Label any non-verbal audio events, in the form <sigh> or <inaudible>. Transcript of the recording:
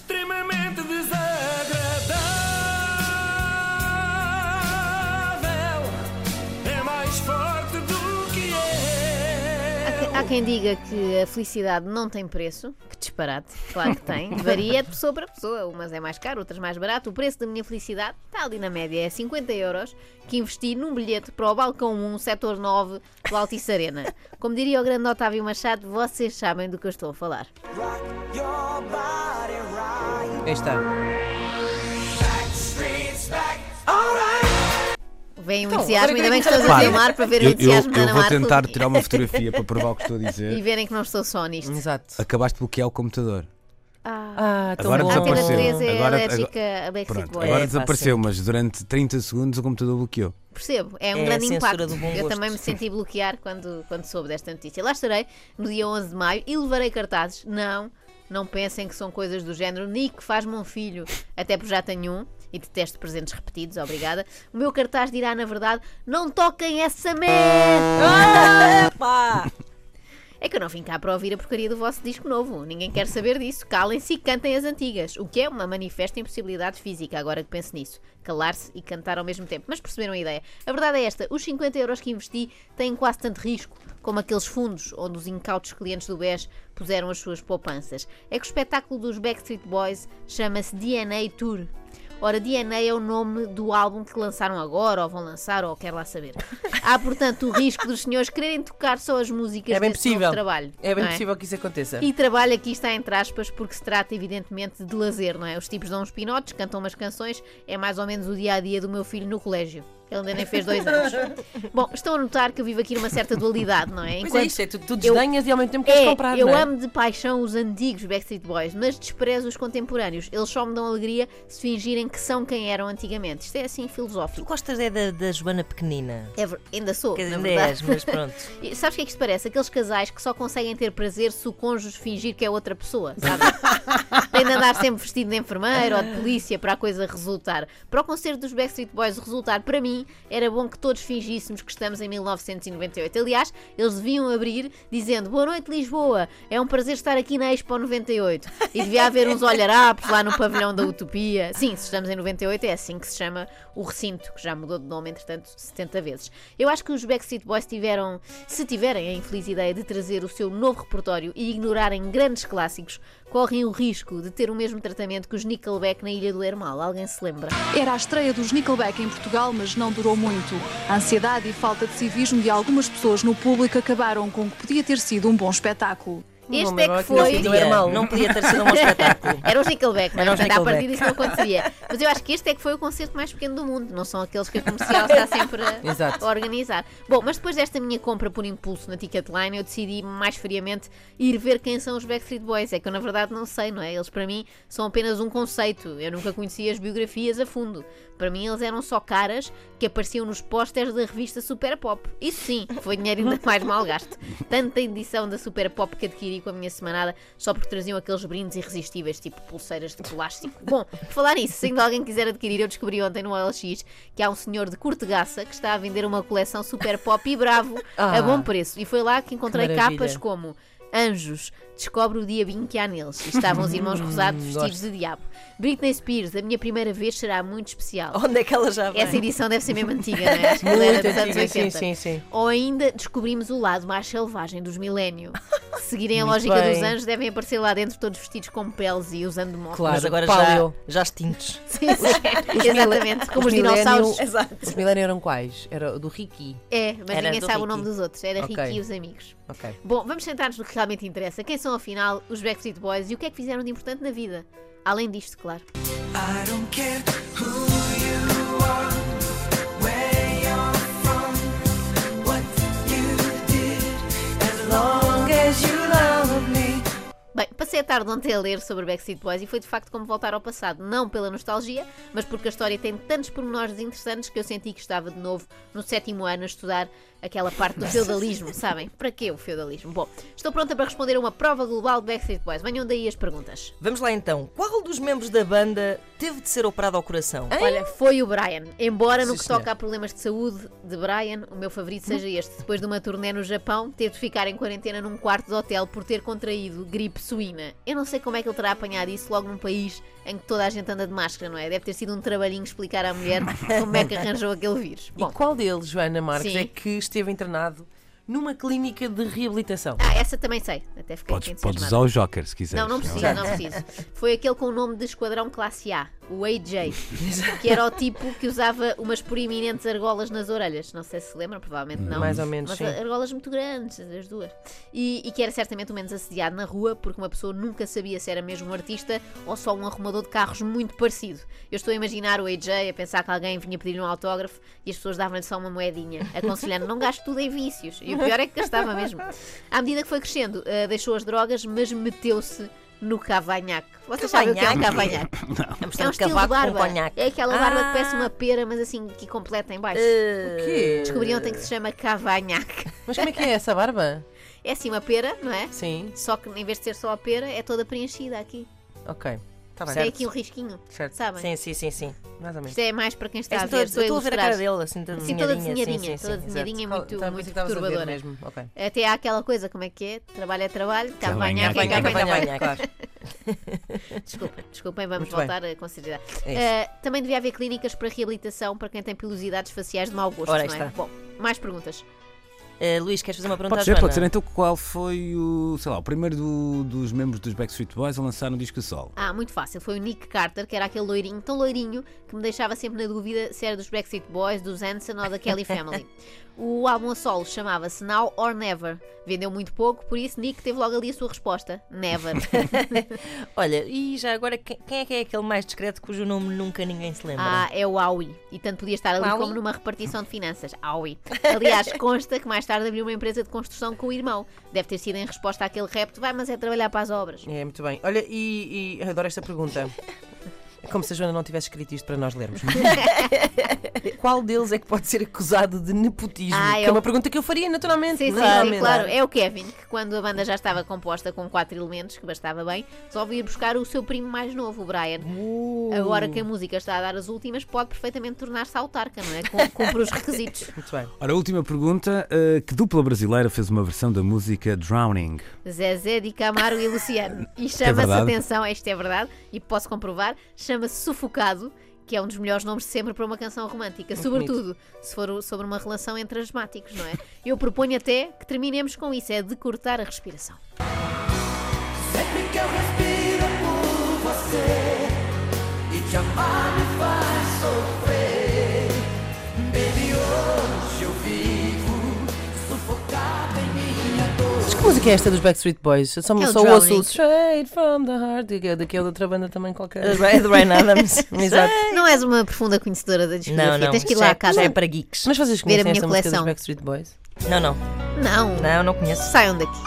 extremamente desagradável. É mais forte do que é. Há quem diga que a felicidade não tem preço, que disparate, claro que tem. <laughs> Varia de pessoa para pessoa, umas é mais caro, outras mais barato. O preço da minha felicidade está ali na média, é 50 euros que investi num bilhete para o balcão 1, setor 9 do Altice Arena. Como diria o grande Otávio Machado, vocês sabem do que eu estou a falar. Aí está. Vem o Então, entusiasmo, agora ainda bem que estás a Repara, filmar para ver o Eu, eu, entusiasmo da eu Ana vou Marco tentar e- tirar uma fotografia para provar o que estou a <laughs> e dizer. verem que não estou só nisto. Exato. Acabaste de bloquear o computador. Ah, tão Agora bom. A Antena desapareceu. 3 é Agora- alérgica a Backstreet Pronto, Boys. agora É, desapareceu, mas durante 30 segundos o computador bloqueou. Percebo, é um É a grande censura impacto. do bom Eu gosto. também me senti bloquear quando, quando soube desta notícia. Lá estarei no dia 11 de maio e levarei cartazes. Não, não pensem que são coisas do género. Nick, faz-me um filho, até porque já tenho um. E detesto presentes repetidos, obrigada. O meu cartaz dirá, na verdade, não toquem essa merda! Pá! É que eu não vim cá para ouvir a porcaria do vosso disco novo. Ninguém quer saber disso. Calem-se e cantem as antigas. O que é uma manifesta impossibilidade física, agora que penso nisso. Calar-se e cantar ao mesmo tempo. Mas perceberam a ideia. A verdade é esta: os 50 euros que investi têm quase tanto risco como aqueles fundos onde os incautos clientes do BES puseram as suas poupanças. É que o espetáculo dos Backstreet Boys chama-se DNA Tour. Ora, DNA é o nome do álbum que lançaram agora, ou vão lançar, ou quer lá saber. <laughs> Há, portanto, o risco dos senhores quererem tocar só as músicas É bem possível. trabalho. É bem não possível que isso aconteça. e trabalho aqui está entre aspas porque se trata evidentemente de lazer, não é? Os tipos dão uns pinotes, cantam umas canções, é mais ou menos o dia a dia do meu filho no colégio. Ele ainda nem fez dois anos. <laughs> Bom, estão a notar que eu vivo aqui numa certa dualidade, não é? Pois é isso, é tu, tu eu- desdenhas e ao mesmo tempo queres É, comprar, eu não é? amo de paixão os antigos Backstreet Boys, mas desprezo os contemporâneos. Eles só me dão alegria se fingirem que são quem eram antigamente. Isto é assim Tu filosófico. gostas é da, da Joana Pequenina. É ainda sou, Que na ainda verdade. és, mas pronto. <laughs> E Sabes o que é que isto parece? Aqueles casais que só conseguem ter prazer se o cônjuge fingir que é outra pessoa, sabe? <laughs> Tem de andar sempre vestido de enfermeiro ou de polícia para a coisa resultar. Para o concerto dos Backstreet Boys resultar, para mim, era bom que todos fingíssemos que estamos em 1998. Aliás, eles deviam abrir dizendo Boa noite, Lisboa, é um prazer estar aqui na Expo 98. E devia haver uns olharapos lá no pavilhão da Utopia. Sim, se estamos em 98, é assim que se chama o recinto, que já mudou de nome, entretanto, 70 vezes. Eu acho que os Backstreet Boys tiveram, se tiverem a infeliz ideia de trazer o seu novo repertório e ignorarem grandes clássicos, correm o risco de ter o mesmo tratamento que os Nickelback na Ilha do Hermal. Alguém se lembra? Era a estreia dos Nickelback em Portugal, mas não durou muito. A ansiedade e falta de civismo de algumas pessoas no público acabaram com o que podia ter sido um bom espetáculo. Este Não, é mas que não foi. podia, era mau. Não podia ter sido um espetáculo. <laughs> Era os Nickelback, não é? Era os Portanto, à Nickelback. partida isso não aconteceria. Mas eu acho que este é que foi o concerto mais pequeno do mundo. Não são aqueles que a comercial está sempre <laughs> a, a organizar. Bom, mas depois desta minha compra por impulso na Ticketline, eu decidi mais friamente ir ver quem são os Backstreet Boys. É que eu, na verdade, não sei, não é? Eles, para mim, são apenas um conceito. Eu nunca conhecia as biografias a fundo. Para mim, eles eram só caras que apareciam nos pósteres da revista Super Pop. Isso sim, foi dinheiro ainda <laughs> mais mal gasto. Tanta edição da Super Pop que adquiri com a minha semanada só porque traziam aqueles brindes irresistíveis, tipo pulseiras de plástico. <laughs> Bom, por falar nisso, se ainda alguém quiser adquirir, eu descobri ontem no OLX que há um senhor de Cortegaça que está a vender uma coleção Super Pop e bravo a Ah, bom preço. E foi lá que encontrei que capas como Anjos, descobre o diabinho que há neles. E estavam os irmãos <laughs> rosados vestidos de diabo. Britney Spears, a minha primeira vez será muito especial. Onde é que ela já vai? Essa edição deve ser mesmo antiga, não é? Acho que era Muito dos anos antiga, sim, 80. sim, sim. Ou ainda descobrimos o lado mais selvagem dos milénio. Se <laughs> seguirem a Muito lógica bem. dos anjos, devem aparecer lá dentro todos vestidos com peles e usando motos. Claro, mas agora paleo, já, já extintos. <laughs> Sim, sim. Exatamente, como os, millennial- dinossauros. Exato. Os milênios eram quais? Era o do Ricky. É, mas Era ninguém do sabe o Ricky. nome dos outros. Era Ok. Ricky e os amigos. Ok. Bom, vamos sentar-nos no que realmente interessa. Quem são, afinal, os Backstreet Boys e o que é que fizeram de importante na vida? Além disto, claro. I don't care who you are, where you're from, what you did, as long as you love me. Bem, passei a tarde ontem a ler sobre Backstreet Boys e foi de facto como voltar ao passado. Não pela nostalgia, mas porque a história tem tantos pormenores interessantes que eu senti que estava de novo no sétimo ano a estudar aquela parte do feudalismo, sabem? Para que o feudalismo? Bom, estou pronta para responder a uma prova global de Backstreet Boys. Venham daí as perguntas. Vamos lá então. Qual dos membros da banda teve de ser operado ao coração? Olha, foi o Brian. Embora no Sim, que senhor. toca a problemas de saúde de Brian, o meu favorito seja este. Depois de uma turnê no Japão, teve de ficar em quarentena num quarto de hotel por ter contraído gripe suína. Eu não sei como é que ele terá apanhado isso logo num país em que toda a gente anda de máscara, não é? Deve ter sido um trabalhinho explicar à mulher <laughs> como é que arranjou aquele vírus. E Bom, qual deles, Joana Marques, Sim. é que esteve internado numa clínica de reabilitação? ah, essa também sei. Até fiquei Podes, podes usar o Joker se quiseres. Não, não precisa, não precisa. Foi aquele com o nome de Esquadrão Classe A, o AJ, que era o tipo que usava umas proeminentes argolas nas orelhas. Não sei se se lembram, provavelmente não. Mais ou menos, Mas sim. argolas muito grandes, as duas. E, e que era certamente o menos assediado na rua, porque uma pessoa nunca sabia se era mesmo um artista ou só um arrumador de carros muito parecido. Eu estou a imaginar o AJ a pensar que alguém vinha pedir um autógrafo e as pessoas davam-lhe só uma moedinha, aconselhando não gaste tudo em vícios. E o pior é que gastava mesmo. À medida que foi crescendo, eh, deixou as drogas, mas meteu-se no cavanhaque. Vocês sabem o que é um cavanhaque? <laughs> É É um estilo de barba. É aquela barba Ah. que parece uma pera, mas assim que completa em baixo. O quê? Descobri ontem que se chama cavanhaque. <laughs> Mas como é que é essa barba? É assim uma pera, não é? Sim, Só que em vez de ser só a pera, é toda preenchida aqui. ok. Está bem. Tem aqui um risquinho. Certo. sabem? Sim, sim, sim, sim. Mais ou menos. Isto é mais para quem está É, a ver. Estou a estou a ver a cara dele, assim, toda Assim, toda desenhadinha. desenhadinha, sim, toda sim, desenhadinha, exato. muito- a muito ver perturbadora. mesmo. Ok. Até há aquela coisa, como é que é? Trabalho é trabalho, cavanhaque é Cavanhaque. Cavanhaque. <laughs> <laughs> Desculpem, desculpem, vamos Muito bem. voltar a considerar. É. Eh, também devia haver clínicas para reabilitação para quem tem pilosidades faciais de mau gosto, Ora, não é? está. Bom, mais perguntas. Eh, Luís, queres fazer uma pergunta Pode ser, pode ser. Então, qual foi o, sei lá, o primeiro do- dos membros dos Backstreet Boys a lançar um disco solo? Ah, muito fácil. Foi o Nick Carter, que era aquele loirinho, tão loirinho, que me deixava sempre na dúvida se era dos Backstreet Boys, dos Hanson ou da Kelly Family. <laughs> o álbum a solo chamava-se Now or Never. Vendeu muito pouco, por isso Nick teve logo ali a sua resposta: Never. <laughs> Olha, e já agora, quem quem é que é aquele mais discreto cujo nome nunca ninguém se lembra? ah, é o Aui. E tanto podia estar ali Aui? como numa repartição de finanças. Aui. Aliás, <laughs> consta que mais tarde abriu uma empresa de construção com o irmão. Deve ter sido em resposta àquele repto: vai, mas é trabalhar para as obras. É, muito bem. Olha, e, e adoro esta pergunta. É como se a Joana não tivesse escrito isto para nós lermos. <laughs> Qual deles é que pode ser acusado de nepotismo? Ah, que é é uma pergunta que eu faria naturalmente. Sim, sim, sim, naturalmente. claro. É o Kevin, que quando a banda já estava composta com quatro elementos, que bastava bem, resolve ir buscar o seu primo mais novo, o Brian. Uh, Agora que a música está a dar as últimas, pode perfeitamente tornar-se autarca, não é? Com- Cumpre os requisitos. <laughs> Muito bem. Ora, a última pergunta: uh, que dupla brasileira fez uma versão da música Drowning? Zezé de Camargo e Luciano. E é chama-se, verdade. atenção, isto é verdade, e posso comprovar, chama-se Sufocado, que é um dos melhores nomes de sempre para uma canção romântica, sobretudo se for sobre uma relação entre asmáticos, não é? Eu proponho até que terminemos com isso, é de cortar a respiração. Sempre que eu respiro por você e te amar música é esta dos Backstreet Boys? Eu só, É só ouço o Straight from the Heart, que- daquele outra banda também qualquer. É do Ryan <laughs> Adams. Exato. Não és uma profunda conhecedora da discografia, Não, não. tens que ir lá é- à casa. é para geeks. Mas vocês conhecem minha esta música dos. Backstreet Boys? Não, Não, não conheço. saiam daqui.